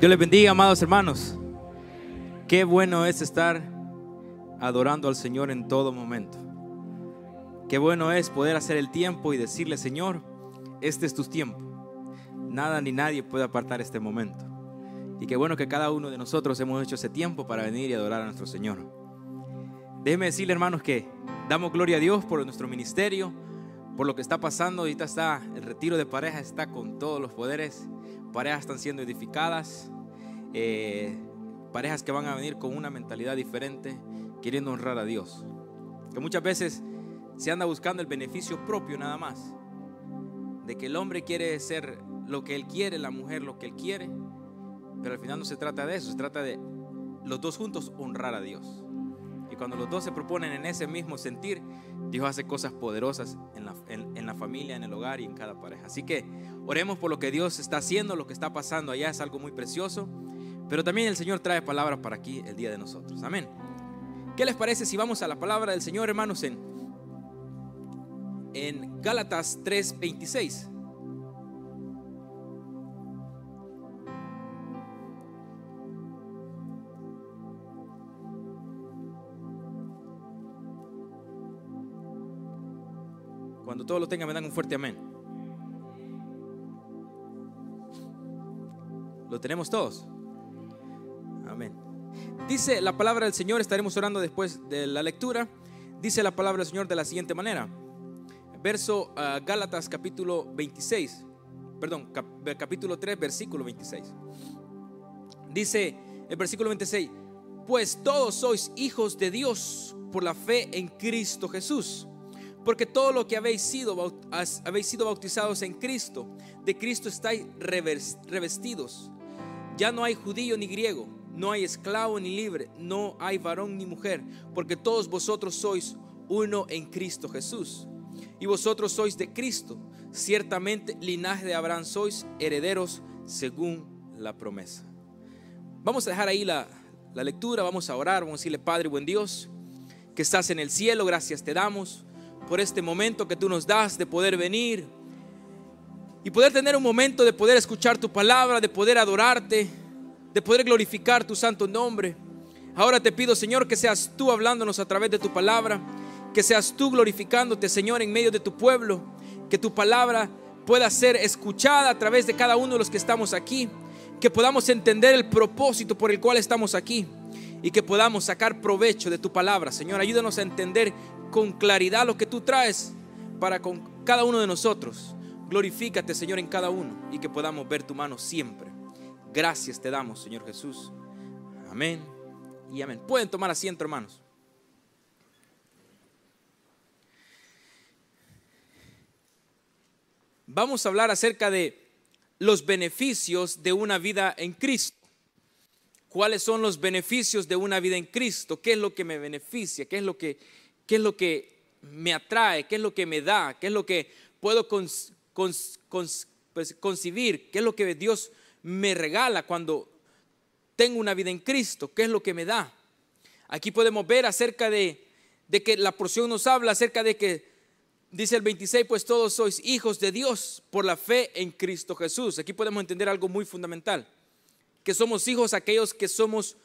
Dios les bendiga, amados hermanos. Qué bueno es estar adorando al Señor en todo momento. Qué bueno es poder hacer el tiempo y decirle, Señor, este es tu tiempo. Nada ni nadie puede apartar este momento. Y qué bueno que cada uno de nosotros hemos hecho ese tiempo para venir y adorar a nuestro Señor. Déjeme decirle, hermanos, que damos gloria a Dios por nuestro ministerio, por lo que está pasando. Ahorita está el retiro de pareja, está con todos los poderes. Parejas están siendo edificadas. Eh, parejas que van a venir con una mentalidad diferente, queriendo honrar a Dios. Que muchas veces se anda buscando el beneficio propio nada más. De que el hombre quiere ser lo que él quiere, la mujer lo que él quiere. Pero al final no se trata de eso, se trata de los dos juntos honrar a Dios. Cuando los dos se proponen en ese mismo sentir, Dios hace cosas poderosas en la, en la, familia, en el hogar y en cada pareja. Así que oremos por lo que Dios está haciendo, lo que está pasando allá es algo muy precioso. Pero también el Señor trae palabras para aquí el día de nosotros. Amén. ¿Qué les parece si vamos a la palabra del Señor, hermanos, en, en Gálatas 3:26? Cuando todos lo tengan, me dan un fuerte amén. ¿Lo tenemos todos? Amén. Dice la palabra del Señor, estaremos orando después de la lectura. Dice la palabra del Señor de la siguiente manera. Verso uh, Gálatas capítulo 26, perdón, cap, capítulo 3, versículo 26. Dice el versículo 26, pues todos sois hijos de Dios por la fe en Cristo Jesús. Porque todo lo que habéis sido, habéis sido bautizados en Cristo, de Cristo estáis revestidos. Ya no hay judío ni griego, no hay esclavo ni libre, no hay varón ni mujer, porque todos vosotros sois uno en Cristo Jesús. Y vosotros sois de Cristo, ciertamente linaje de Abraham sois herederos según la promesa. Vamos a dejar ahí la, la lectura, vamos a orar, vamos a decirle, Padre, buen Dios, que estás en el cielo, gracias te damos por este momento que tú nos das de poder venir y poder tener un momento de poder escuchar tu palabra, de poder adorarte, de poder glorificar tu santo nombre. Ahora te pido, Señor, que seas tú hablándonos a través de tu palabra, que seas tú glorificándote, Señor, en medio de tu pueblo, que tu palabra pueda ser escuchada a través de cada uno de los que estamos aquí, que podamos entender el propósito por el cual estamos aquí y que podamos sacar provecho de tu palabra. Señor, ayúdanos a entender con claridad lo que tú traes para con cada uno de nosotros. Glorifícate, Señor, en cada uno y que podamos ver tu mano siempre. Gracias te damos, Señor Jesús. Amén y amén. Pueden tomar asiento, hermanos. Vamos a hablar acerca de los beneficios de una vida en Cristo. ¿Cuáles son los beneficios de una vida en Cristo? ¿Qué es lo que me beneficia? ¿Qué es lo que qué es lo que me atrae, qué es lo que me da, qué es lo que puedo pues, concebir, qué es lo que Dios me regala cuando tengo una vida en Cristo, qué es lo que me da. Aquí podemos ver acerca de, de que la porción nos habla acerca de que, dice el 26, pues todos sois hijos de Dios por la fe en Cristo Jesús. Aquí podemos entender algo muy fundamental, que somos hijos aquellos que somos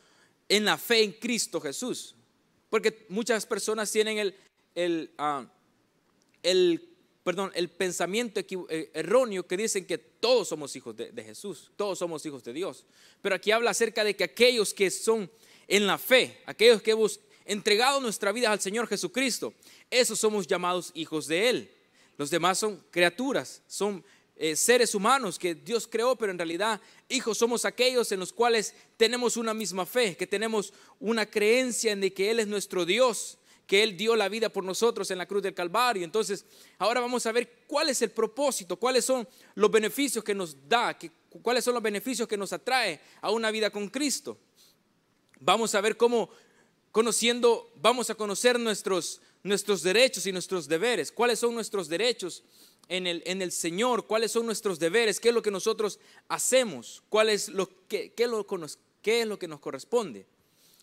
en la fe en Cristo Jesús. Porque muchas personas tienen el, el, ah, el, perdón, el pensamiento eh, erróneo que dicen que todos somos hijos de, de, Jesús, todos somos hijos de Dios. Pero aquí habla acerca de que aquellos que son en la fe, aquellos que hemos entregado nuestra vida al Señor Jesucristo, esos somos llamados hijos de Él. Los demás son criaturas, son eh, seres humanos que Dios creó, pero en realidad hijos somos aquellos en los cuales tenemos una misma fe, que tenemos una creencia en de que Él es nuestro Dios, que Él dio la vida por nosotros en la cruz del Calvario. Entonces, ahora vamos a ver cuál es el propósito, cuáles son los beneficios que nos da, cuáles son los beneficios que nos atrae a una vida con Cristo. Vamos a ver cómo conociendo, vamos a conocer nuestros, nuestros derechos y nuestros deberes, cuáles son nuestros derechos en el, en el Señor, cuáles son nuestros deberes, qué es lo que nosotros hacemos, cuál es lo que, qué, lo, qué es lo que nos corresponde.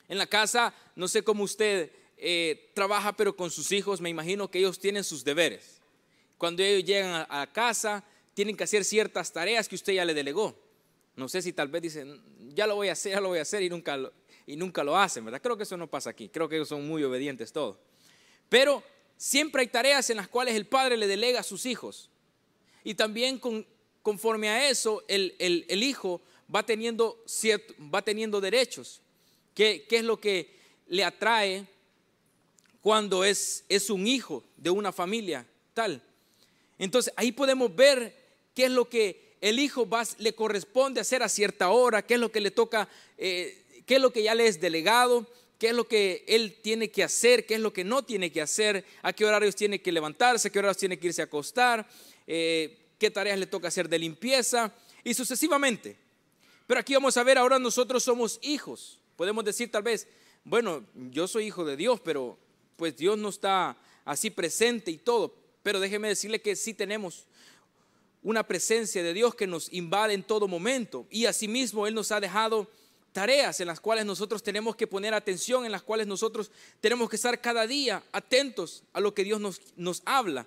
En la casa, no sé cómo usted eh, trabaja, pero con sus hijos, me imagino que ellos tienen sus deberes. Cuando ellos llegan a, casa, tienen que hacer ciertas tareas que usted ya le delegó. No sé si tal vez dicen, ya lo voy a hacer, ya lo voy a hacer y nunca lo, y nunca lo hacen, ¿verdad? Creo que eso no pasa aquí. Creo que ellos son muy obedientes todos. Pero siempre hay tareas en las cuales el padre le delega a sus hijos. Y también con, conforme a eso, el, hijo va teniendo, va teniendo derechos. ¿Qué, ¿Qué, es lo que le atrae cuando es, es un hijo de una familia tal? Entonces ahí podemos ver qué es lo que el hijo va, le corresponde hacer a cierta hora, qué es lo que le toca, eh, qué es lo que ya le es delegado, qué es lo que él tiene que hacer, qué es lo que no tiene que hacer, a qué horarios tiene que levantarse, a qué horarios tiene que irse a acostar, eh, qué tareas le toca hacer de limpieza y sucesivamente. Pero aquí vamos a ver, ahora nosotros somos hijos. Podemos decir tal vez, bueno, yo soy hijo de Dios, pero pues Dios no está así presente y todo. Pero déjeme decirle que sí tenemos una presencia de Dios que nos invade en todo momento. Y asimismo Él nos ha dejado tareas en las cuales nosotros tenemos que poner atención, en las cuales nosotros tenemos que estar cada día atentos a lo que Dios nos, nos habla.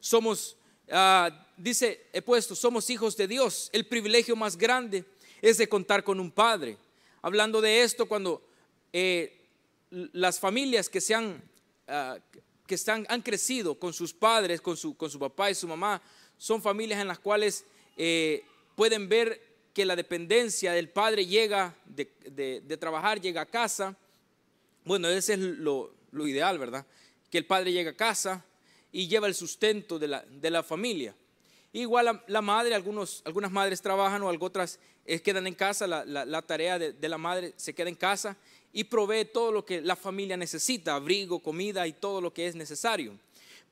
Somos, ah, dice, he puesto, somos hijos de Dios. El privilegio más grande es de contar con un padre. Hablando de esto, cuando eh, las familias que se han, ah, que están, han crecido con sus padres, con su, con su papá y su mamá, son familias en las cuales eh, pueden ver que la dependencia del padre llega de, trabajar, llega a casa. Bueno, ese es lo, ideal, ¿verdad? Que el padre llega a casa y lleva el sustento de la, familia. Igual la, madre, algunos, algunas madres trabajan o otras eh, quedan en casa, la, tarea de, de, la madre se queda en casa y provee todo lo que la familia necesita, abrigo, comida y todo lo que es necesario.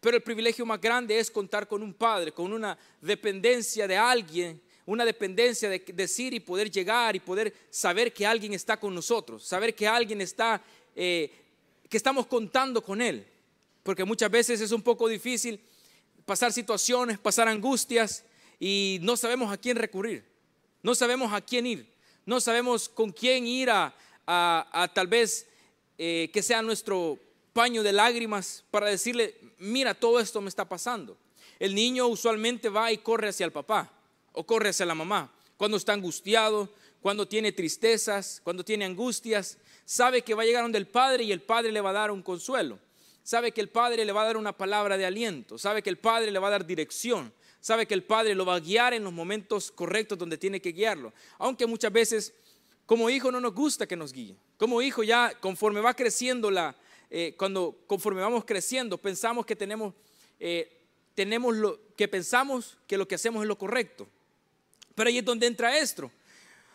Pero el privilegio más grande es contar con un padre, con una dependencia de alguien una dependencia de decir y poder llegar y poder saber que alguien está con nosotros, saber que alguien está, eh, que estamos contando con Él. Porque muchas veces es un poco difícil pasar situaciones, pasar angustias y no sabemos a quién recurrir, no sabemos a quién ir, no sabemos con quién ir a, tal vez eh, que sea nuestro paño de lágrimas para decirle, mira, todo esto me está pasando. El niño usualmente va y corre hacia el papá o corre hacia la mamá. Cuando está angustiado, cuando tiene tristezas, cuando tiene angustias, sabe que va a llegar donde el Padre y el Padre le va a dar un consuelo. Sabe que el Padre le va a dar una palabra de aliento. Sabe que el Padre le va a dar dirección. Sabe que el Padre lo va a guiar en los momentos correctos donde tiene que guiarlo. Aunque muchas veces como hijo no nos gusta que nos guíe. Como hijo ya conforme va creciendo la, eh, cuando conforme vamos creciendo pensamos que tenemos, eh, tenemos lo que pensamos que lo que hacemos es lo correcto. Pero ahí es donde entra esto,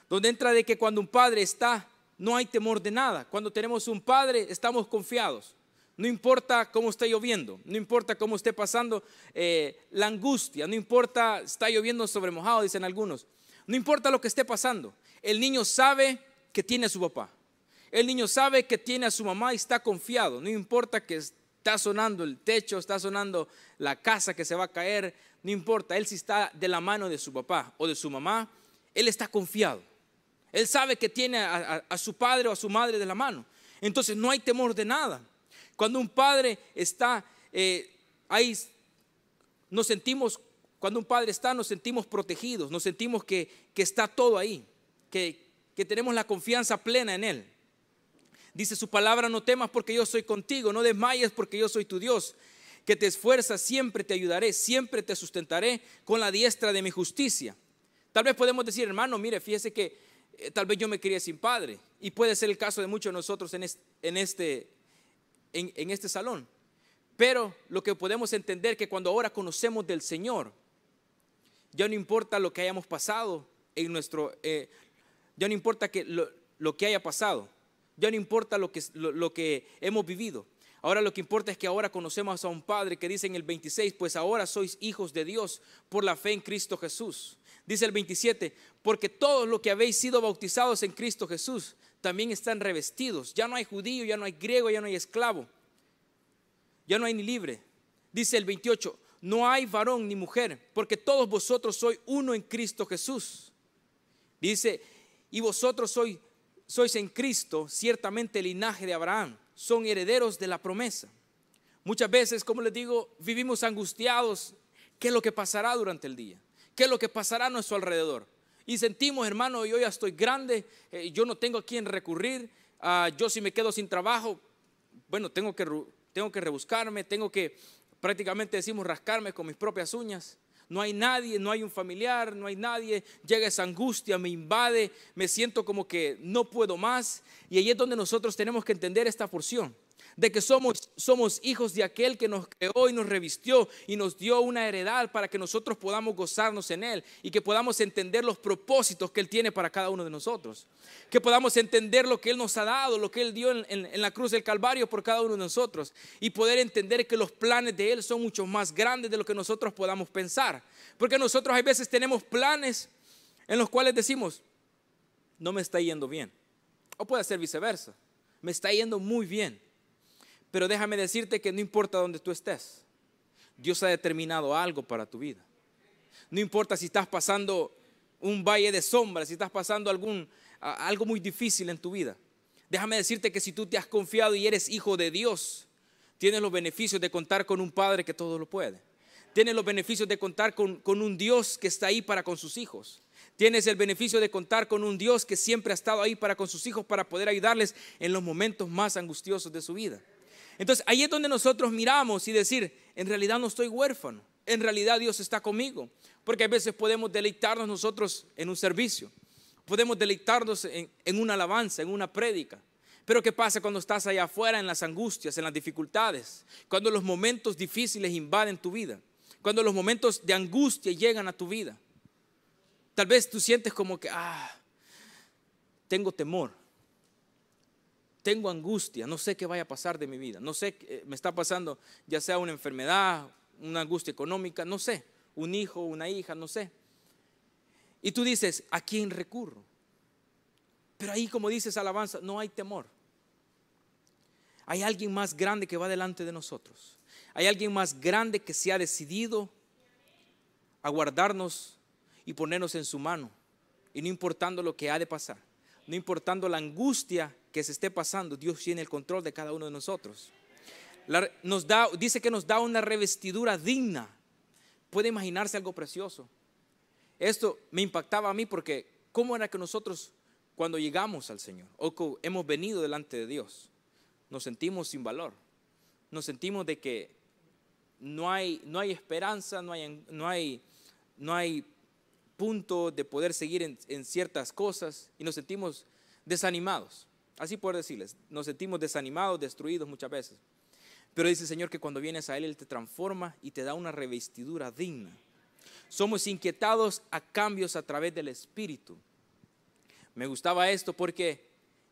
donde entra de que cuando un padre está, no hay temor de nada. Cuando tenemos un padre, estamos confiados. No importa cómo está lloviendo, no importa cómo esté pasando eh, la angustia, no importa, está lloviendo sobre mojado, dicen algunos. No importa lo que esté pasando, el niño sabe que tiene a su papá. El niño sabe que tiene a su mamá y está confiado. No importa que está sonando el techo, está sonando la casa que se va a caer, no importa, él si está de la mano de su papá o de su mamá, él está confiado. Él sabe que tiene a, su padre o a su madre de la mano. Entonces no hay temor de nada. Cuando un padre está eh, ahí, nos sentimos, cuando un padre está, nos sentimos protegidos, nos sentimos que, está todo ahí, que, que tenemos la confianza plena en Él. Dice su palabra, no temas porque yo soy contigo, no desmayes porque yo soy tu Dios que te esfuerzas, siempre te ayudaré, siempre te sustentaré con la diestra de mi justicia. Tal vez podemos decir, hermano, mire, fíjese que eh, tal vez yo me quería sin padre. Y puede ser el caso de muchos de nosotros en este, en este, salón. Pero lo que podemos entender que cuando ahora conocemos del Señor, ya no importa lo que hayamos pasado en nuestro, eh, ya no importa que lo, que haya pasado, ya no importa lo que, lo que hemos vivido. Ahora lo que importa es que ahora conocemos a un Padre que dice en el 26, pues ahora sois hijos de Dios por la fe en Cristo Jesús. Dice el 27, porque todos los que habéis sido bautizados en Cristo Jesús también están revestidos. Ya no hay judío, ya no hay griego, ya no hay esclavo, ya no hay ni libre. Dice el 28, no hay varón ni mujer, porque todos vosotros sois uno en Cristo Jesús. Dice, y vosotros sois, sois en Cristo ciertamente el linaje de Abraham son herederos de la promesa. Muchas veces, como les digo, vivimos angustiados. ¿Qué es lo que pasará durante el día? ¿Qué es lo que pasará a nuestro alrededor? Y sentimos, hermano, yo ya estoy grande, eh, yo no tengo a quién recurrir, ah, yo si me quedo sin trabajo, bueno, tengo que, tengo que rebuscarme, tengo que prácticamente decimos rascarme con mis propias uñas. No hay nadie, no hay un familiar, no hay nadie. Llega esa angustia, me invade, me siento como que no puedo más. Y ahí es donde nosotros tenemos que entender esta porción de que somos, hijos de aquel que nos creó y nos revistió y nos dio una heredad para que nosotros podamos gozarnos en Él y que podamos entender los propósitos que Él tiene para cada uno de nosotros. Que podamos entender lo que Él nos ha dado, lo que Él dio en, en la cruz del Calvario por cada uno de nosotros y poder entender que los planes de Él son mucho más grandes de lo que nosotros podamos pensar. Porque nosotros a veces tenemos planes en los cuales decimos, no me está yendo bien. O puede ser viceversa, me está yendo muy bien pero déjame decirte que no importa dónde tú estés, Dios ha determinado algo para tu vida. No importa si estás pasando un valle de sombras, si estás pasando algún, algo muy difícil en tu vida. Déjame decirte que si tú te has confiado y eres hijo de Dios, tienes los beneficios de contar con un Padre que todo lo puede. Tienes los beneficios de contar con, con un Dios que está ahí para con sus hijos. Tienes el beneficio de contar con un Dios que siempre ha estado ahí para con sus hijos para poder ayudarles en los momentos más angustiosos de su vida. Entonces ahí es donde nosotros miramos y decir, en realidad no estoy huérfano, en realidad Dios está conmigo, porque a veces podemos deleitarnos nosotros en un servicio, podemos deleitarnos en, una alabanza, en una prédica. Pero ¿qué pasa cuando estás allá afuera en las angustias, en las dificultades? Cuando los momentos difíciles invaden tu vida, cuando los momentos de angustia llegan a tu vida. Tal vez tú sientes como que, ah, tengo temor tengo angustia, no sé qué vaya a pasar de mi vida, no sé, qué me está pasando ya sea una enfermedad, una angustia económica, no sé, un hijo, una hija, no sé. Y tú dices, ¿a quién recurro? Pero ahí como dices alabanza, no hay temor. Hay alguien más grande que va delante de nosotros. Hay alguien más grande que se ha decidido a guardarnos y ponernos en su mano. Y no importando lo que ha de pasar, no importando la angustia que se esté pasando, Dios tiene el control de cada uno de nosotros. nos da, dice que nos da una revestidura digna. Puede imaginarse algo precioso. Esto me impactaba a mí porque ¿cómo era que nosotros cuando llegamos al Señor o hemos venido delante de Dios, nos sentimos sin valor? Nos sentimos de que no hay, no hay esperanza, no hay, no, hay, no hay punto de poder seguir en, en ciertas cosas y nos sentimos desanimados. Así por decirles, nos sentimos desanimados, destruidos muchas veces. Pero dice el Señor que cuando vienes a Él, Él te transforma y te da una revestidura digna. Somos inquietados a cambios a través del Espíritu. Me gustaba esto porque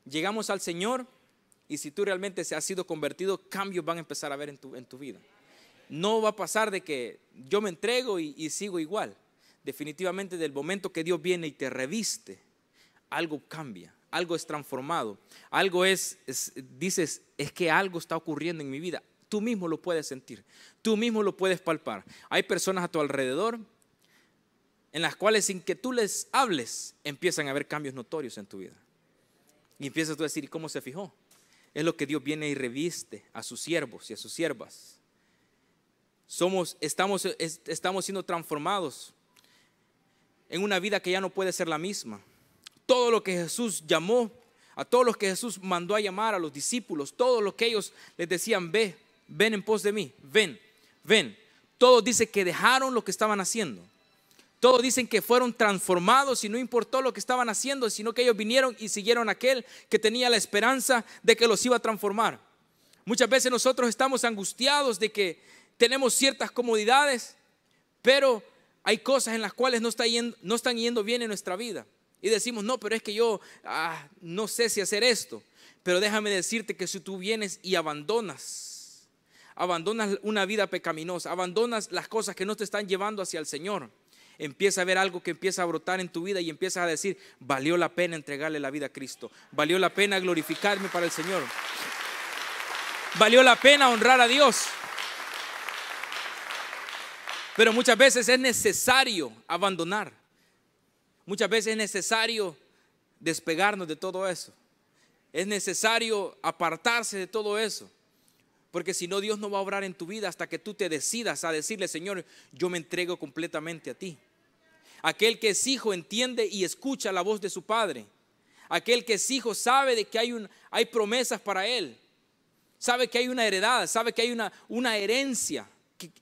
llegamos al Señor y si tú realmente se has sido convertido, cambios van a empezar a ver en tu, en tu vida. No va a pasar de que yo me entrego y, y sigo igual. Definitivamente del momento que Dios viene y te reviste, algo cambia algo es transformado, algo es, dices, es que algo está ocurriendo en mi vida. Tú mismo lo puedes sentir, tú mismo lo puedes palpar. Hay personas a tu alrededor en las cuales sin que tú les hables empiezan a haber cambios notorios en tu vida. Y empiezas tú a decir, ¿y cómo se fijó? Es lo que Dios viene y reviste a sus siervos y a sus siervas. Somos, estamos, estamos siendo transformados en una vida que ya no puede ser la misma todo lo que Jesús llamó, a todos los que Jesús mandó a llamar, a los discípulos, todo lo que ellos les decían, ve, ven en pos de mí, ven, ven. Todos dicen que dejaron lo que estaban haciendo. Todos dicen que fueron transformados y no importó lo que estaban haciendo, sino que ellos vinieron y siguieron a aquel que tenía la esperanza de que los iba a transformar. Muchas veces nosotros estamos angustiados de que tenemos ciertas comodidades, pero hay cosas en las cuales no, no están yendo bien en nuestra vida. Y decimos, no, pero es que yo ah, no sé si hacer esto. Pero déjame decirte que si tú vienes y abandonas, abandonas una vida pecaminosa, abandonas las cosas que no te están llevando hacia el Señor, empieza a ver algo que empieza a brotar en tu vida y empiezas a decir, valió la pena entregarle la vida a Cristo, valió la pena glorificarme para el Señor, valió la pena honrar a Dios. Pero muchas veces es necesario abandonar. Muchas veces es necesario despegarnos de todo eso. Es necesario apartarse de todo eso. Porque si no, Dios no va a obrar en tu vida hasta que tú te decidas a decirle, Señor, yo me entrego completamente a ti. Aquel que es hijo entiende y escucha la voz de su padre. Aquel que es hijo sabe de que hay, un, hay promesas para él. Sabe que hay una heredad, sabe que hay una, herencia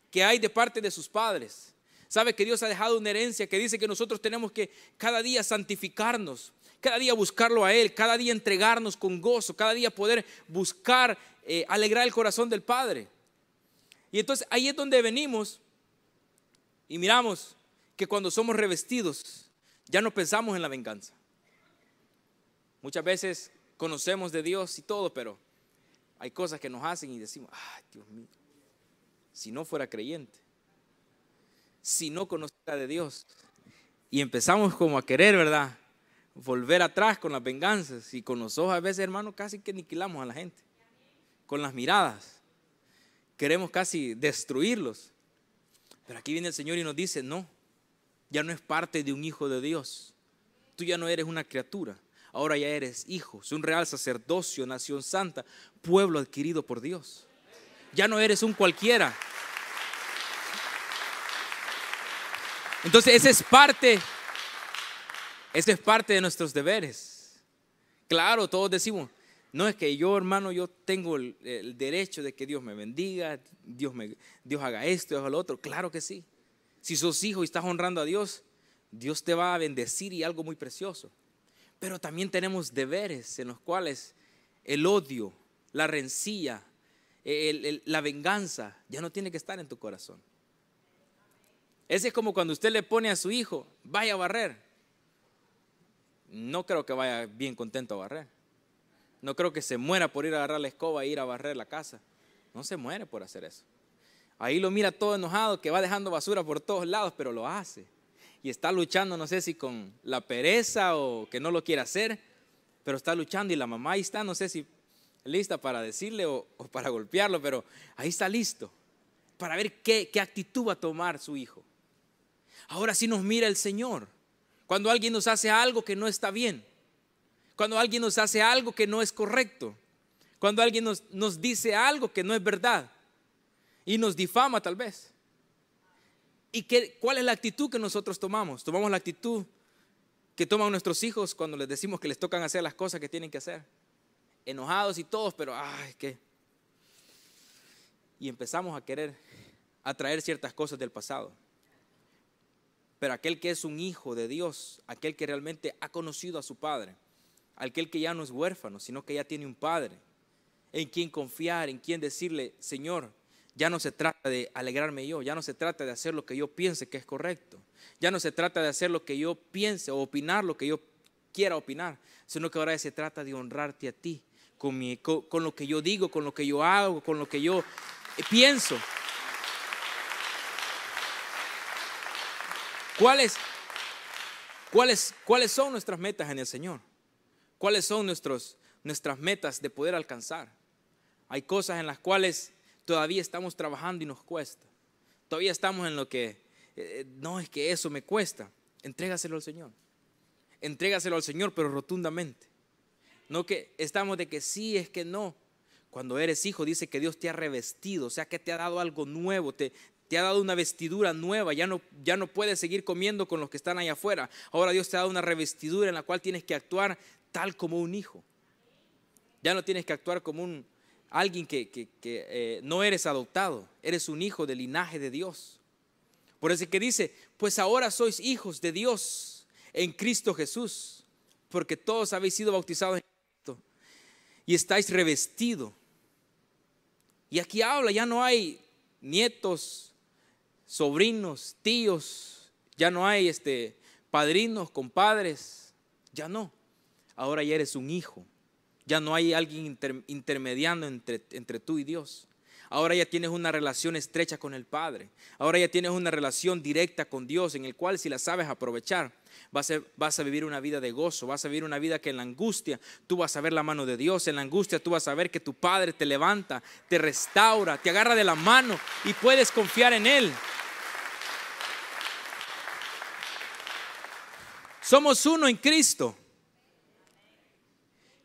que hay de parte de sus padres. Sabe que Dios ha dejado una herencia que dice que nosotros tenemos que cada día santificarnos, cada día buscarlo a Él, cada día entregarnos con gozo, cada día poder buscar eh, alegrar el corazón del Padre. Y entonces ahí es donde venimos y miramos que cuando somos revestidos ya no pensamos en la venganza. Muchas veces conocemos de Dios y todo, pero hay cosas que nos hacen y decimos, ay Dios mío, si no fuera creyente, si no conociera de Dios. Y empezamos como a querer, ¿verdad? volver atrás con las venganzas y con los ojos a veces, hermano, casi que aniquilamos a la gente. Con las miradas. Queremos casi destruirlos. Pero aquí viene el Señor y nos dice, no, ya no es parte de un hijo de Dios. Tú ya no eres una criatura. Ahora ya eres hijo, es un real sacerdocio, nación santa, pueblo adquirido por Dios. Ya no eres un cualquiera. Entonces, esa es parte esa es parte de nuestros deberes. Claro, todos decimos, no es que yo, hermano, yo tengo el, derecho de que Dios me bendiga, Dios, me, Dios haga esto, haga lo otro. Claro que sí. Si sos hijo y estás honrando a Dios, Dios te va a bendecir y algo muy precioso. Pero también tenemos deberes en los cuales el odio, la rencilla, la venganza ya no tiene que estar en tu corazón. Ese es como cuando usted le pone a su hijo, vaya a barrer no creo que vaya bien contento a barrer. No creo que se muera por ir a agarrar la escoba e ir a barrer la casa. No se muere por hacer eso. Ahí lo mira todo enojado, que va dejando basura por todos lados, pero lo hace. Y está luchando, no sé si con la pereza o que no lo quiere hacer, pero está luchando y la mamá ahí está, no sé si lista para decirle o, para golpearlo, pero ahí está listo para ver qué, qué actitud va a tomar su hijo. Ahora sí nos mira el Señor. Cuando alguien nos hace algo que no está bien. Cuando alguien nos hace algo que no es correcto. Cuando alguien nos, nos dice algo que no es verdad. Y nos difama tal vez. ¿Y qué, cuál es la actitud que nosotros tomamos? Tomamos la actitud que toman nuestros hijos cuando les decimos que les tocan hacer las cosas que tienen que hacer. Enojados y todos, pero ay, qué. Y empezamos a querer atraer ciertas cosas del pasado. Pero aquel que es un hijo de Dios, aquel que realmente ha conocido a su Padre, aquel que ya no es huérfano, sino que ya tiene un Padre, en quien confiar, en quien decirle, Señor, ya no se trata de alegrarme yo, ya no se trata de hacer lo que yo piense que es correcto, ya no se trata de hacer lo que yo piense o opinar lo que yo quiera opinar, sino que ahora se trata de honrarte a ti, con, con lo que yo digo, con lo que yo hago, con lo que yo pienso. ¿Cuáles, son nuestras metas en el Señor? ¿Cuáles son nuestros, nuestras metas de poder alcanzar? Hay cosas en las cuales todavía estamos trabajando y nos cuesta. Todavía estamos en lo que, eh, no es que eso me cuesta. Entrégaselo al Señor. Entrégaselo al Señor, pero rotundamente. No que estamos de que sí, es que no. Cuando eres hijo, dice que Dios te ha revestido, o sea que te ha dado algo nuevo, te, te ha dado una vestidura nueva, ya no, ya no puedes seguir comiendo con los que están allá afuera. Ahora Dios te ha dado una revestidura en la cual tienes que actuar tal como un hijo. Ya no tienes que actuar como un alguien que, eh, no eres adoptado, eres un hijo del linaje de Dios. Por eso es que dice, pues ahora sois hijos de Dios en Cristo Jesús, porque todos habéis sido bautizados en Cristo y estáis revestidos. Y aquí habla, ya no hay nietos, sobrinos, tíos, ya no hay este, padrinos, compadres, ya no. Ahora ya eres un hijo, ya no hay alguien intermediando entre, entre tú y Dios. Ahora ya tienes una relación estrecha con el Padre. Ahora ya tienes una relación directa con Dios en el cual si la sabes aprovechar, vas a, vivir una vida de gozo, vas a vivir una vida que en la angustia tú vas a ver la mano de Dios, en la angustia tú vas a ver que tu Padre te levanta, te restaura, te agarra de la mano y puedes confiar en Él. Somos uno en Cristo.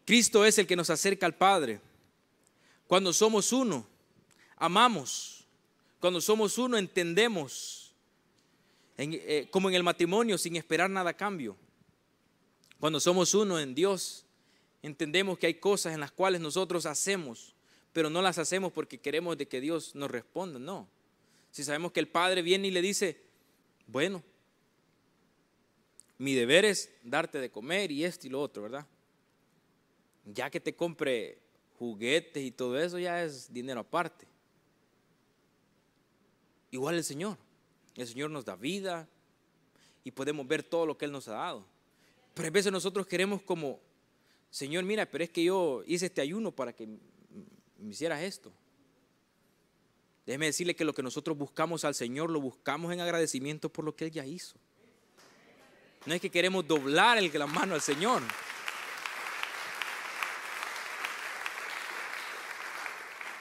Cristo es el que nos acerca al Padre. Cuando somos uno, amamos. Cuando somos uno, entendemos. eh, como en el matrimonio, sin esperar nada a cambio. Cuando somos uno en Dios, entendemos que hay cosas en las cuales nosotros hacemos, pero no las hacemos porque queremos de que Dios nos responda, no. Si sabemos que el Padre viene y le dice, bueno, mi deber es darte de comer y esto y lo otro, ¿verdad? Ya que te compre juguetes y todo eso, ya es dinero aparte. Igual el Señor. El Señor nos da vida y podemos ver todo lo que Él nos ha dado. Pero a veces nosotros queremos como, Señor, mira, pero es que yo hice este ayuno para que me hicieras esto. Déjeme decirle que lo que nosotros buscamos al Señor lo buscamos en agradecimiento por lo que Él ya hizo. No es que queremos doblar el, la mano al Señor.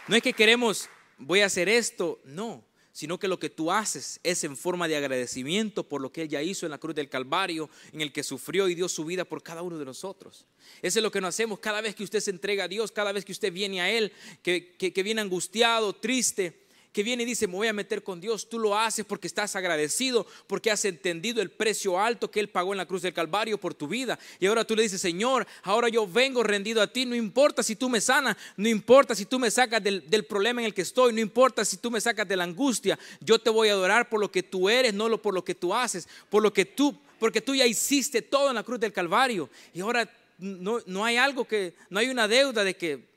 No es que queremos, voy a hacer esto, no sino que lo que tú haces es en forma de agradecimiento por lo que Él ya hizo en la cruz del Calvario, en el que sufrió y dio su vida por cada uno de nosotros. Eso es lo que nos hacemos cada vez que usted se entrega a Dios, cada vez que usted viene a Él, que, que viene angustiado, triste que viene y dice, me voy a meter con Dios, tú lo haces porque estás agradecido, porque has entendido el precio alto que Él pagó en la cruz del Calvario por tu vida. Y ahora tú le dices, Señor, ahora yo vengo rendido a ti, no importa si tú me sanas, no importa si tú me sacas del, problema en el que estoy, no importa si tú me sacas de la angustia, yo te voy a adorar por lo que tú eres, no por lo que tú haces, por lo que tú, porque tú ya hiciste todo en la cruz del Calvario. Y ahora no, no hay algo que, no hay una deuda de que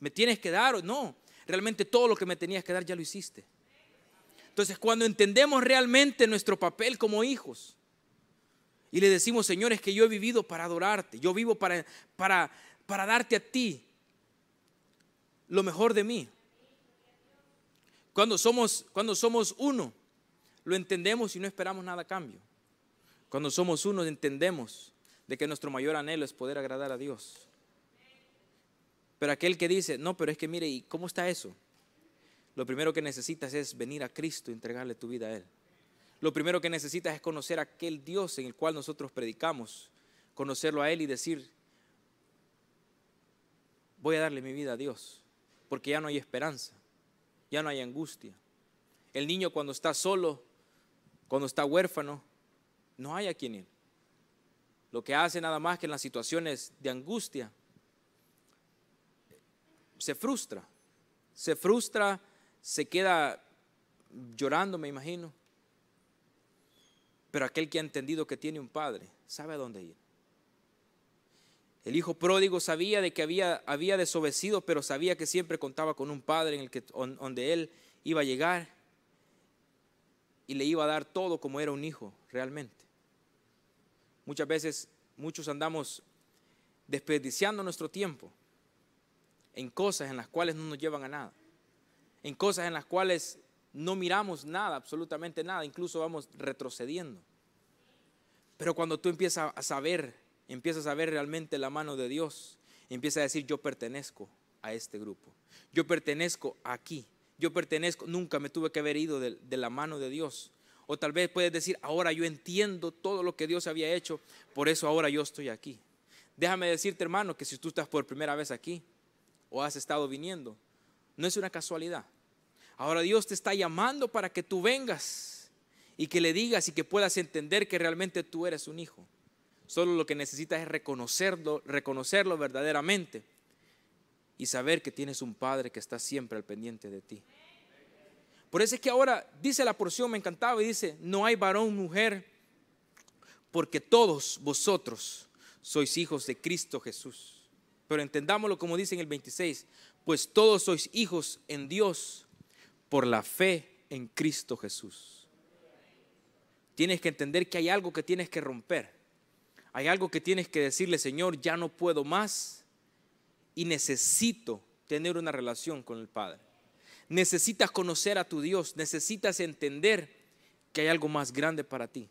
me tienes que dar, no realmente todo lo que me tenías que dar ya lo hiciste. Entonces, cuando entendemos realmente nuestro papel como hijos y le decimos, Señor, es que yo he vivido para adorarte, yo vivo para, para, para darte a ti lo mejor de mí. Cuando somos, cuando somos uno, lo entendemos y no esperamos nada a cambio. Cuando somos uno, entendemos de que nuestro mayor anhelo es poder agradar a Dios. Pero aquel que dice, no, pero es que mire, ¿y cómo está eso? Lo primero que necesitas es venir a Cristo y entregarle tu vida a Él. Lo primero que necesitas es conocer a aquel Dios en el cual nosotros predicamos, conocerlo a Él y decir, voy a darle mi vida a Dios, porque ya no hay esperanza, ya no hay angustia. El niño cuando está solo, cuando está huérfano, no hay a quien ir. Lo que hace nada más que en las situaciones de angustia se frustra, se frustra, se queda llorando, me imagino. Pero aquel que ha entendido que tiene un padre, sabe a dónde ir. El hijo pródigo sabía de que había, había desobedecido, pero sabía que siempre contaba con un padre en el que, donde él iba a llegar y le iba a dar todo como era un hijo realmente. Muchas veces, muchos andamos desperdiciando nuestro tiempo en cosas en las cuales no nos llevan a nada, en cosas en las cuales no miramos nada, absolutamente nada, incluso vamos retrocediendo. Pero cuando tú empiezas a saber, empiezas a ver realmente la mano de Dios, empiezas a decir, yo pertenezco a este grupo, yo pertenezco aquí, yo pertenezco, nunca me tuve que haber ido de, de la mano de Dios. O tal vez puedes decir, ahora yo entiendo todo lo que Dios había hecho, por eso ahora yo estoy aquí. Déjame decirte, hermano, que si tú estás por primera vez aquí, o has estado viniendo. No es una casualidad. Ahora Dios te está llamando para que tú vengas y que le digas y que puedas entender que realmente tú eres un hijo. Solo lo que necesitas es reconocerlo, reconocerlo verdaderamente y saber que tienes un Padre que está siempre al pendiente de ti. Por eso es que ahora dice la porción, me encantaba, y dice, no hay varón, mujer, porque todos vosotros sois hijos de Cristo Jesús. Pero entendámoslo como dice en el 26, pues todos sois hijos en Dios por la fe en Cristo Jesús. Tienes que entender que hay algo que tienes que romper. Hay algo que tienes que decirle, Señor, ya no puedo más y necesito tener una relación con el Padre. Necesitas conocer a tu Dios, necesitas entender que hay algo más grande para ti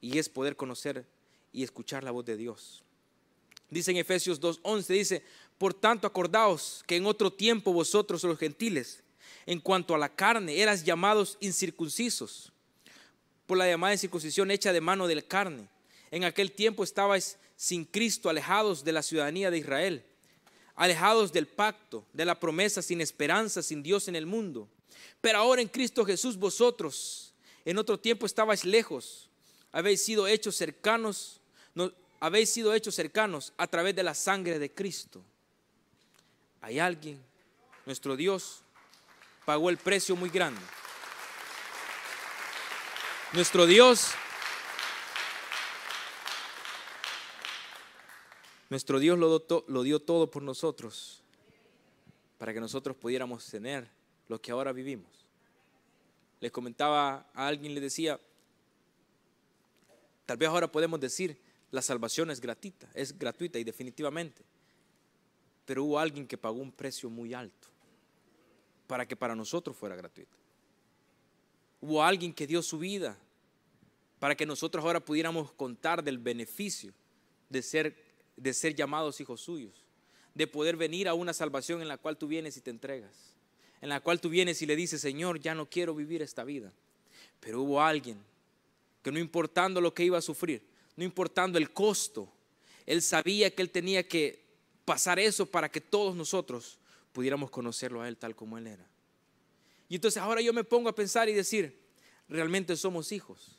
y es poder conocer y escuchar la voz de Dios. Dice en Efesios 2.11, dice, por tanto acordaos que en otro tiempo vosotros los gentiles, en cuanto a la carne, eras llamados incircuncisos por la llamada incircuncisión hecha de mano del carne. En aquel tiempo estabais sin Cristo, alejados de la ciudadanía de Israel, alejados del pacto, de la promesa, sin esperanza, sin Dios en el mundo. Pero ahora en Cristo Jesús vosotros, En otro tiempo estabais lejos, habéis sido hechos cercanos, no, habéis sido hechos cercanos a través de la sangre de Cristo. Hay alguien, nuestro Dios, pagó el precio muy grande. Nuestro Dios, nuestro Dios lo, dio todo por nosotros para que nosotros pudiéramos tener lo que ahora vivimos. Les comentaba a alguien, le decía, tal vez ahora podemos decir, la salvación es gratuita, es gratuita y definitivamente. Pero hubo alguien que pagó un precio muy alto para que para nosotros fuera gratuita. Hubo alguien que dio su vida para que nosotros ahora pudiéramos contar del beneficio de ser, de ser llamados hijos suyos, de poder venir a una salvación en la cual tú vienes y te entregas, en la cual tú vienes y le dices, Señor, ya no quiero vivir esta vida. Pero hubo alguien que no importando lo que iba a sufrir, no importando el costo, él sabía que él tenía que pasar eso para que todos nosotros pudiéramos conocerlo a él tal como él era. Y entonces ahora yo me pongo a pensar y decir, realmente somos hijos.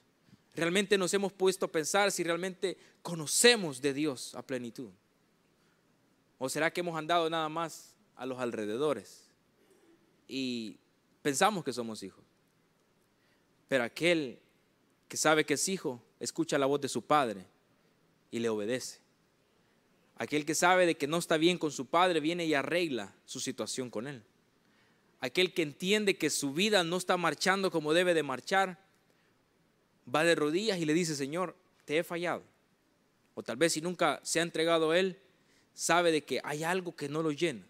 Realmente nos hemos puesto a pensar si realmente conocemos de Dios a plenitud. ¿O será que hemos andado nada más a los alrededores y pensamos que somos hijos? Pero aquel que sabe que es hijo, escucha la voz de su padre y le obedece. Aquel que sabe de que no está bien con su padre viene y arregla su situación con él. Aquel que entiende que su vida no está marchando como debe de marchar, va de rodillas y le dice, Señor, te he fallado. O tal vez si nunca se ha entregado a Él, sabe de que hay algo que no lo llena.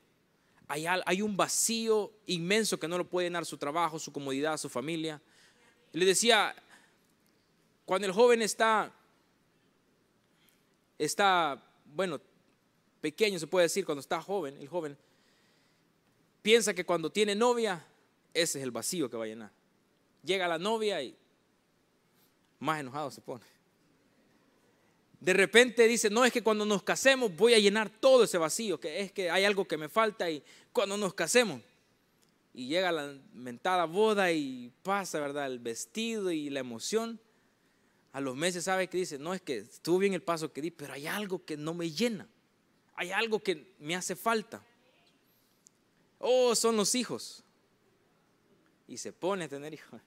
Hay, hay un vacío inmenso que no lo puede llenar su trabajo, su comodidad, su familia. le decía, cuando el joven está, está, bueno, pequeño se puede decir, cuando está joven, el joven, piensa que cuando tiene novia, ese es el vacío que va a llenar. Llega la novia y más enojado se pone. De repente dice, no es que cuando nos casemos voy a llenar todo ese vacío, que es que hay algo que me falta y cuando nos casemos. Y llega la mentada boda y pasa, ¿verdad? El vestido y la emoción. A los meses sabe que dice, no es que estuvo bien el paso que di, pero hay algo que no me llena. Hay algo que me hace falta. Oh, son los hijos. Y se pone a tener hijos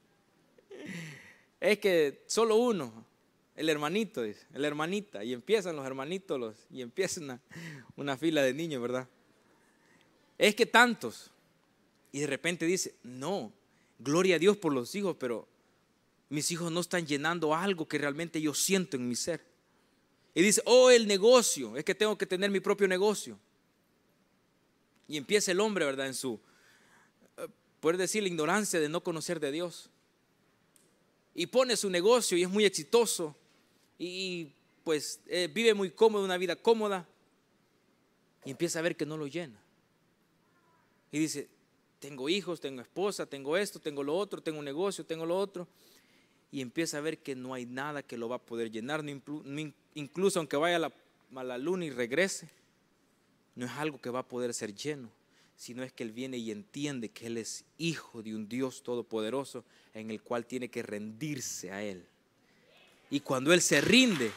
es que solo uno, el hermanito, el hermanita, y empiezan los hermanitos y empieza una, una fila de niños, ¿verdad? Es que tantos. Y de repente dice, no, gloria a Dios por los hijos, pero mis hijos no están llenando algo que realmente yo siento en mi ser. Y dice, oh, el negocio, es que tengo que tener mi propio negocio. Y empieza el hombre, ¿verdad? En su, eh, puede decir, la ignorancia de no conocer de Dios y pone su negocio y es muy exitoso y pues eh, vive muy cómodo, una vida cómoda y empieza a ver que no lo llena. Y dice, tengo hijos, tengo esposa, tengo esto, tengo lo otro, tengo un negocio, tengo lo otro. Y empieza a ver que no hay nada que lo va a poder llenar, incluso aunque vaya a la, luna y regrese, no es algo que va a poder ser lleno sino es que Él viene y entiende que Él es hijo de un Dios todopoderoso en el cual tiene que rendirse a Él. Y cuando Él se rinde,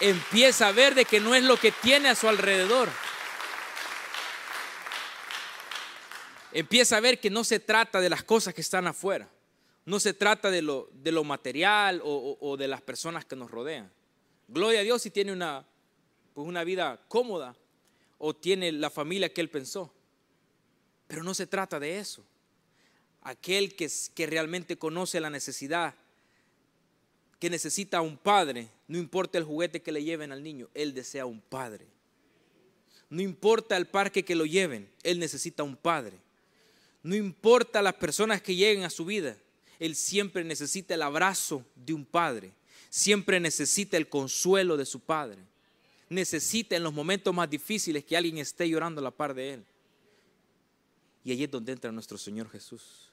empieza a ver de que no es lo que tiene a su alrededor. Empieza a ver que no se trata de las cosas que están afuera. No se trata de lo, material o, de las personas que nos rodean. Gloria a Dios si tiene una, pues una vida cómoda o tiene la familia que Él pensó. Pero no se trata de eso. Aquel que, que realmente conoce la necesidad, que necesita un padre, no importa el juguete que le lleven al niño, él desea un padre. No importa el parque que lo lleven, él necesita un padre. No importa las personas que lleguen a su vida, él siempre necesita el abrazo de un padre. Siempre necesita el consuelo de su padre. Necesita en los momentos más difíciles que alguien esté llorando a la par de él. Y ahí es donde entra nuestro Señor Jesús.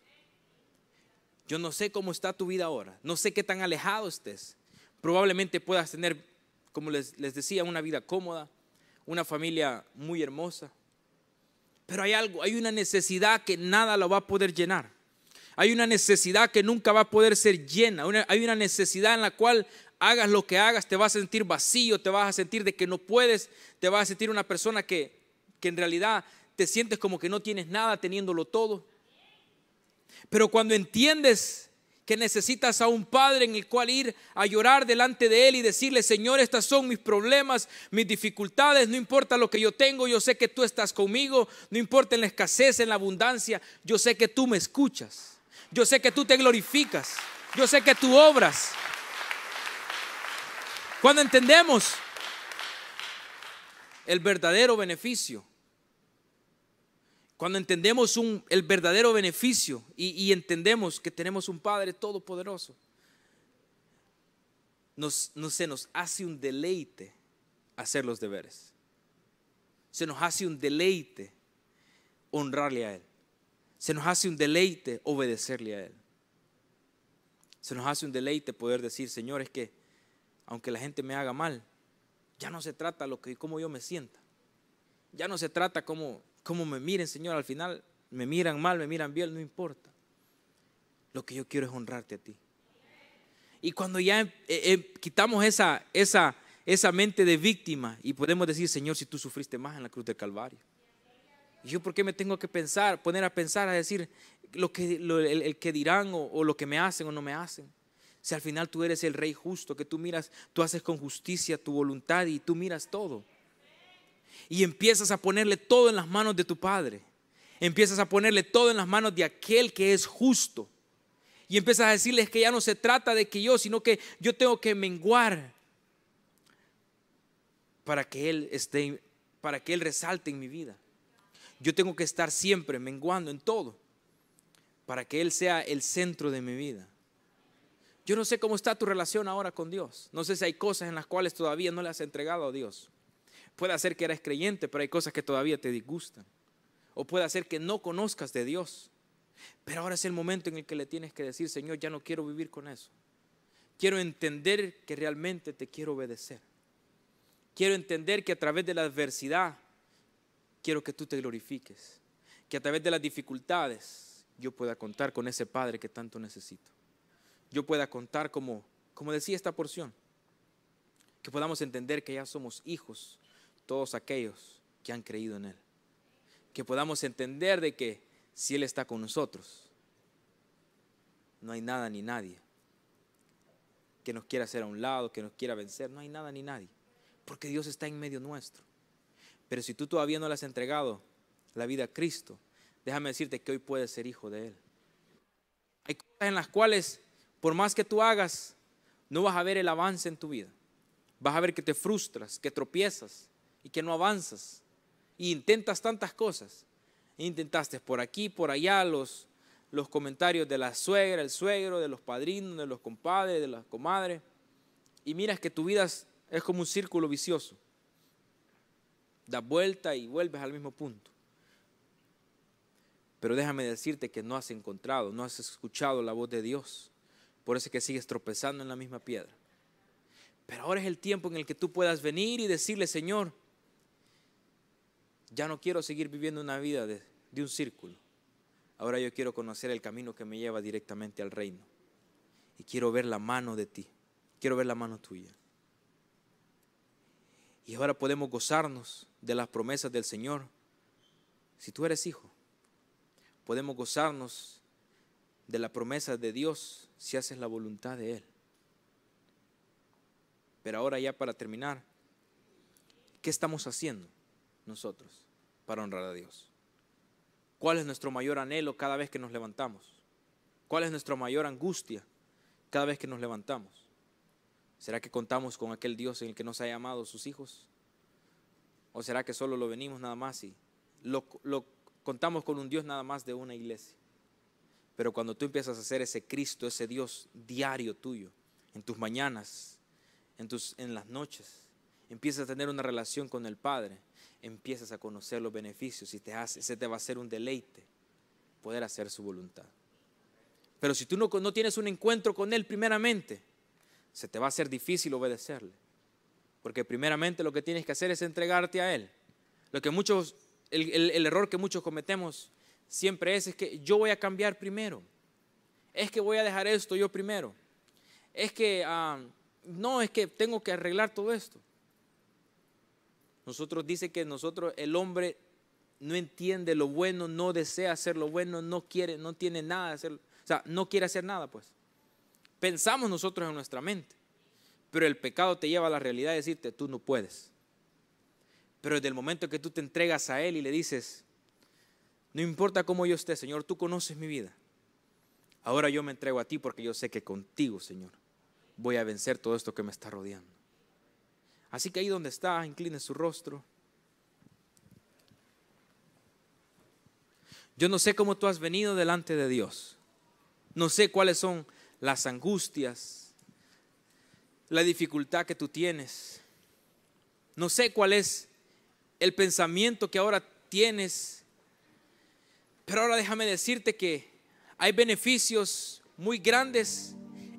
Yo no sé cómo está tu vida ahora, no sé qué tan alejado estés. Probablemente puedas tener, como les, les decía, una vida cómoda, una familia muy hermosa. Pero hay algo, hay una necesidad que nada lo va a poder llenar. Hay una necesidad que nunca va a poder ser llena. hay una necesidad en la cual hagas lo que hagas, te vas a sentir vacío, te vas a sentir de que no puedes, te vas a sentir una persona que, que en realidad te sientes como que no tienes nada teniéndolo todo. Pero cuando entiendes que necesitas a un padre en el cual ir a llorar delante de él y decirle, Señor, estas son mis problemas, mis dificultades, no importa lo que yo tengo, yo sé que tú estás conmigo, no importa en la escasez, en la abundancia, yo sé que tú me escuchas, yo sé que tú te glorificas, yo sé que tú obras. Cuando entendemos el verdadero beneficio cuando entendemos el verdadero beneficio y, entendemos que tenemos un Padre todopoderoso, nos, se nos hace un deleite hacer los deberes. Se nos hace un deleite honrarle a Él. Se nos hace un deleite obedecerle a Él. Se nos hace un deleite poder decir, Señor, es que aunque la gente me haga mal, ya no se trata lo que cómo yo me sienta. Ya no se trata cómo como me miren, Señor, al final me miran mal, me miran bien, no importa. Lo que yo quiero es honrarte a ti. Y cuando ya eh, eh, quitamos esa, esa, esa mente de víctima y podemos decir, Señor, si tú sufriste más en la cruz del Calvario. ¿Y yo por qué me tengo que pensar, poner a pensar, a decir lo que, el, que dirán o, o lo que me hacen o no me hacen? Si al final tú eres el rey justo, que tú miras, tú haces con justicia tu voluntad y tú miras todo y empiezas a ponerle todo en las manos de tu Padre. Empiezas a ponerle todo en las manos de aquel que es justo. Y empiezas a decirles que ya no se trata de que yo, sino que yo tengo que menguar para que Él esté, para que Él resalte en mi vida. Yo tengo que estar siempre menguando en todo para que Él sea el centro de mi vida. Yo no sé cómo está tu relación ahora con Dios. No sé si hay cosas en las cuales todavía no le has entregado a Dios. Puede ser que eres creyente, pero hay cosas que todavía te disgustan. O puede ser que no conozcas de Dios. Pero ahora es el momento en el que le tienes que decir, Señor, ya no quiero vivir con eso. Quiero entender que realmente te quiero obedecer. Quiero entender que a través de la adversidad quiero que tú te glorifiques. Que a través de las dificultades yo pueda contar con ese Padre que tanto necesito. Yo pueda contar como, como decía esta porción. Que podamos entender que ya somos hijos todos aquellos que han creído en Él. Que podamos entender de que si Él está con nosotros, no hay nada ni nadie que nos quiera hacer a un lado, que nos quiera vencer, no hay nada ni nadie, porque Dios está en medio nuestro. Pero si tú todavía no le has entregado la vida a Cristo, déjame decirte que hoy puedes ser hijo de Él. Hay cosas en las cuales, por más que tú hagas, no vas a ver el avance en tu vida. Vas a ver que te frustras, que tropiezas, y que no avanzas. Y intentas tantas cosas. Intentaste por aquí, por allá, los, los comentarios de la suegra, el suegro, de los padrinos, de los compadres, de las comadres. Y miras que tu vida es como un círculo vicioso. Das vuelta y vuelves al mismo punto. Pero déjame decirte que no has encontrado, no has escuchado la voz de Dios. Por eso es que sigues tropezando en la misma piedra. Pero ahora es el tiempo en el que tú puedas venir y decirle, Señor, ya no quiero seguir viviendo una vida de, un círculo. Ahora yo quiero conocer el camino que me lleva directamente al reino. Y quiero ver la mano de ti. Quiero ver la mano tuya. Y ahora podemos gozarnos de las promesas del Señor. Si tú eres hijo, podemos gozarnos de la promesa de Dios si haces la voluntad de Él. Pero ahora ya para terminar, ¿qué estamos haciendo? nosotros para honrar a Dios? ¿Cuál es nuestro mayor anhelo cada vez que nos levantamos? ¿Cuál es nuestra mayor angustia cada vez que nos levantamos? ¿Será que contamos con aquel Dios en el que nos ha llamado sus hijos? ¿O será que solo lo venimos nada más y lo, contamos con un Dios nada más de una iglesia? Pero cuando tú empiezas a hacer ese Cristo, ese Dios diario tuyo, en tus mañanas, en, tus, en las noches, empiezas a tener una relación con el Padre, empiezas a conocer los beneficios y te hace, se te va a hacer un deleite poder hacer su voluntad. Pero si tú no, no tienes un encuentro con Él primeramente, se te va a hacer difícil obedecerle. Porque primeramente lo que tienes que hacer es entregarte a Él. Lo que muchos, el, el error que muchos cometemos siempre es, es que yo voy a cambiar primero. es que voy a dejar esto yo primero. Es que, ah, no, es que tengo que arreglar todo esto. Nosotros dice que nosotros, el hombre no entiende lo bueno, no desea hacer lo bueno, no quiere, no tiene nada de hacer, o sea, no quiere hacer nada, pues. Pensamos nosotros en nuestra mente, pero el pecado te lleva a la realidad de decirte, tú no puedes. Pero desde el momento que tú te entregas a Él y le dices, no importa cómo yo esté, Señor, tú conoces mi vida. Ahora yo me entrego a ti porque yo sé que contigo, Señor, voy a vencer todo esto que me está rodeando. Así que ahí donde está, incline su rostro. Yo no sé cómo tú has venido delante de Dios. No sé cuáles son las angustias, la dificultad que tú tienes. No sé cuál es el pensamiento que ahora tienes. Pero ahora déjame decirte que hay beneficios muy grandes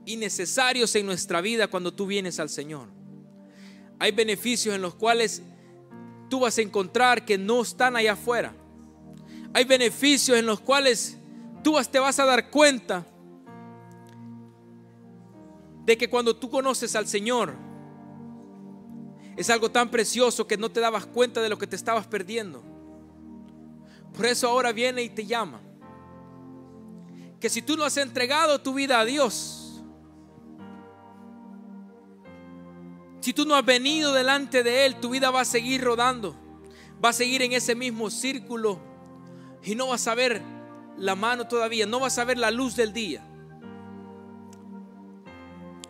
y necesarios en nuestra vida cuando tú vienes al Señor. Hay beneficios en los cuales tú vas a encontrar que no están allá afuera. Hay beneficios en los cuales tú te vas a dar cuenta de que cuando tú conoces al Señor, es algo tan precioso que no te dabas cuenta de lo que te estabas perdiendo. Por eso ahora viene y te llama. Que si tú no has entregado tu vida a Dios, si tú no has venido delante de Él, tu vida va a seguir rodando, va a seguir en ese mismo círculo y no vas a ver la mano todavía, no vas a ver la luz del día.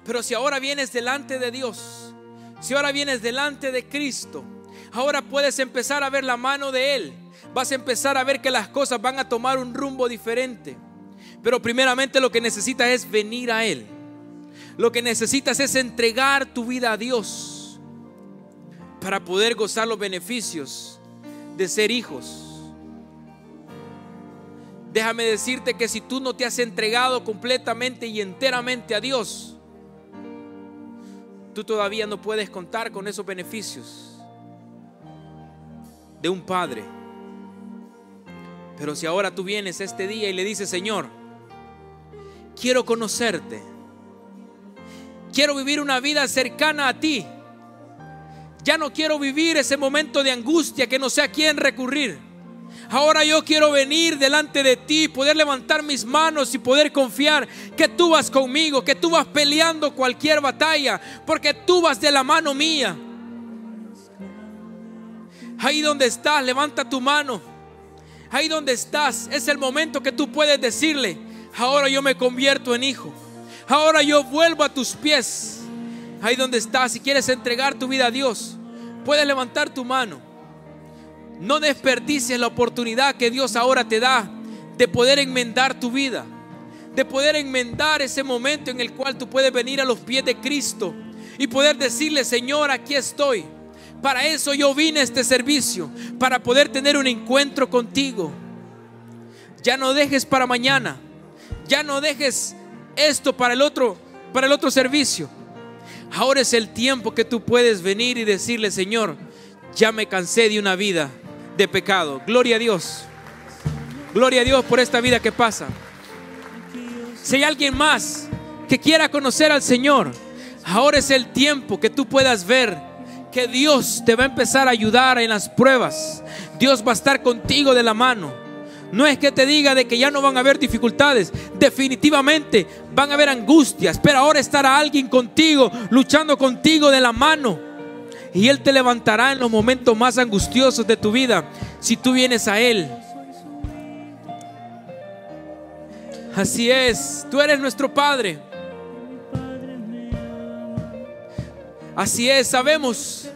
Pero si ahora vienes delante de Dios, si ahora vienes delante de Cristo, ahora puedes empezar a ver la mano de Él. Vas a empezar a ver que las cosas van a tomar un rumbo diferente. Pero primeramente lo que necesitas es venir a Él. Lo que necesitas es entregar tu vida a Dios para poder gozar los beneficios de ser hijos. Déjame decirte que si tú no te has entregado completamente y enteramente a Dios, tú todavía no puedes contar con esos beneficios de un padre. Pero si ahora tú vienes este día y le dices, Señor, quiero conocerte, quiero vivir una vida cercana a ti, ya no quiero vivir ese momento de angustia que no sé a quién recurrir. Ahora yo quiero venir delante de ti, poder levantar mis manos y poder confiar que tú vas conmigo, que tú vas peleando cualquier batalla, porque tú vas de la mano mía. Ahí donde estás, levanta tu mano. Ahí donde estás, es el momento que tú puedes decirle, ahora yo me convierto en hijo. Ahora yo vuelvo a tus pies. Ahí donde estás, si quieres entregar tu vida a Dios, puedes levantar tu mano. No desperdicies la oportunidad que Dios ahora te da de poder enmendar tu vida, de poder enmendar ese momento en el cual tú puedes venir a los pies de Cristo y poder decirle, Señor, aquí estoy. Para eso yo vine a este servicio, para poder tener un encuentro contigo. Ya no dejes para mañana, ya no dejes esto para el otro, para el otro servicio. Ahora es el tiempo que tú puedes venir y decirle, Señor, ya me cansé de una vida de pecado. Gloria a Dios. Gloria a Dios por esta vida que pasa. Si hay alguien más que quiera conocer al Señor, ahora es el tiempo que tú puedas ver que Dios te va a empezar a ayudar en las pruebas. Dios va a estar contigo de la mano. No es que te diga de que ya no van a haber dificultades. Definitivamente van a haber angustias. Pero ahora estará alguien contigo, luchando contigo de la mano y Él te levantará en los momentos más angustiosos de tu vida si tú vienes a Él. Así es, tú eres nuestro Padre. Así es, sabemos.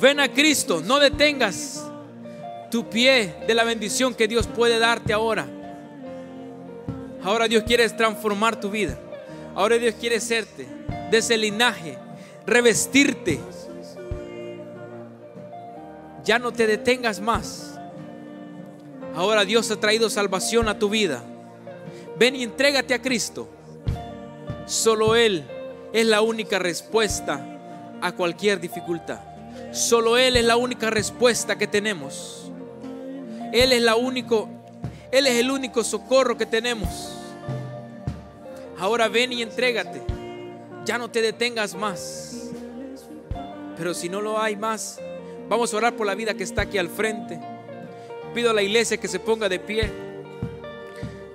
Ven a Cristo, no detengas tu pie de la bendición que Dios puede darte ahora. Ahora Dios quiere transformar tu vida. Ahora Dios quiere serte de ese linaje revestirte. Ya no te detengas más. Ahora Dios ha traído salvación a tu vida. Ven y entrégate a Cristo. Solo Él es la única respuesta a cualquier dificultad. Solo Él es la única respuesta que tenemos. Él es la único, Él es el único socorro que tenemos. Ahora ven y entrégate. Ya no te detengas más. Pero si no lo hay más, vamos a orar por la vida que está aquí al frente. Pido a la iglesia que se ponga de pie.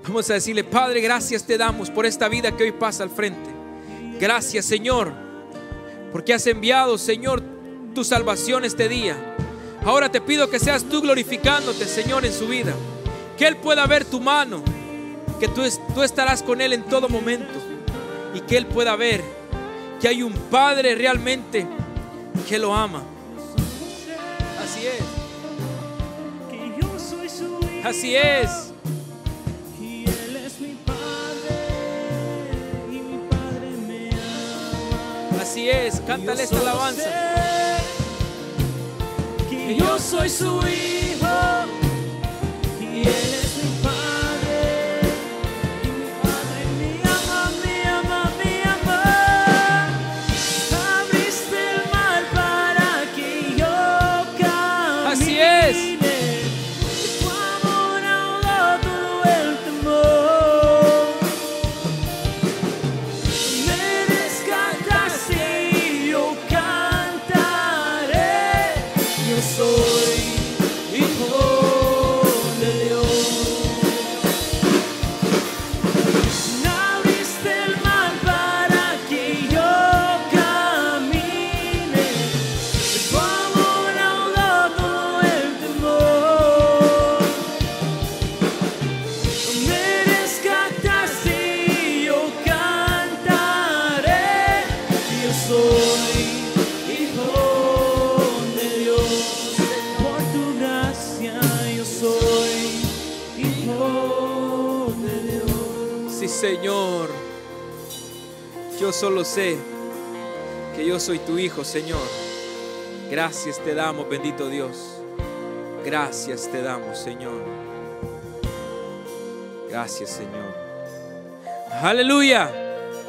Vamos a decirle, Padre, gracias te damos por esta vida que hoy pasa al frente. Gracias, Señor, porque has enviado, Señor, tu salvación este día. Ahora te pido que seas tú glorificándote, Señor, en su vida. Que Él pueda ver tu mano, que tú, tú estarás con Él en todo momento. Y que Él pueda ver que hay un Padre realmente que lo ama. Así es. Así es. Así es. Cántale esta alabanza. Que yo soy su hijo, sé que yo soy tu hijo, Señor. Gracias te damos, bendito Dios. Gracias te damos, Señor. Gracias, Señor. Aleluya.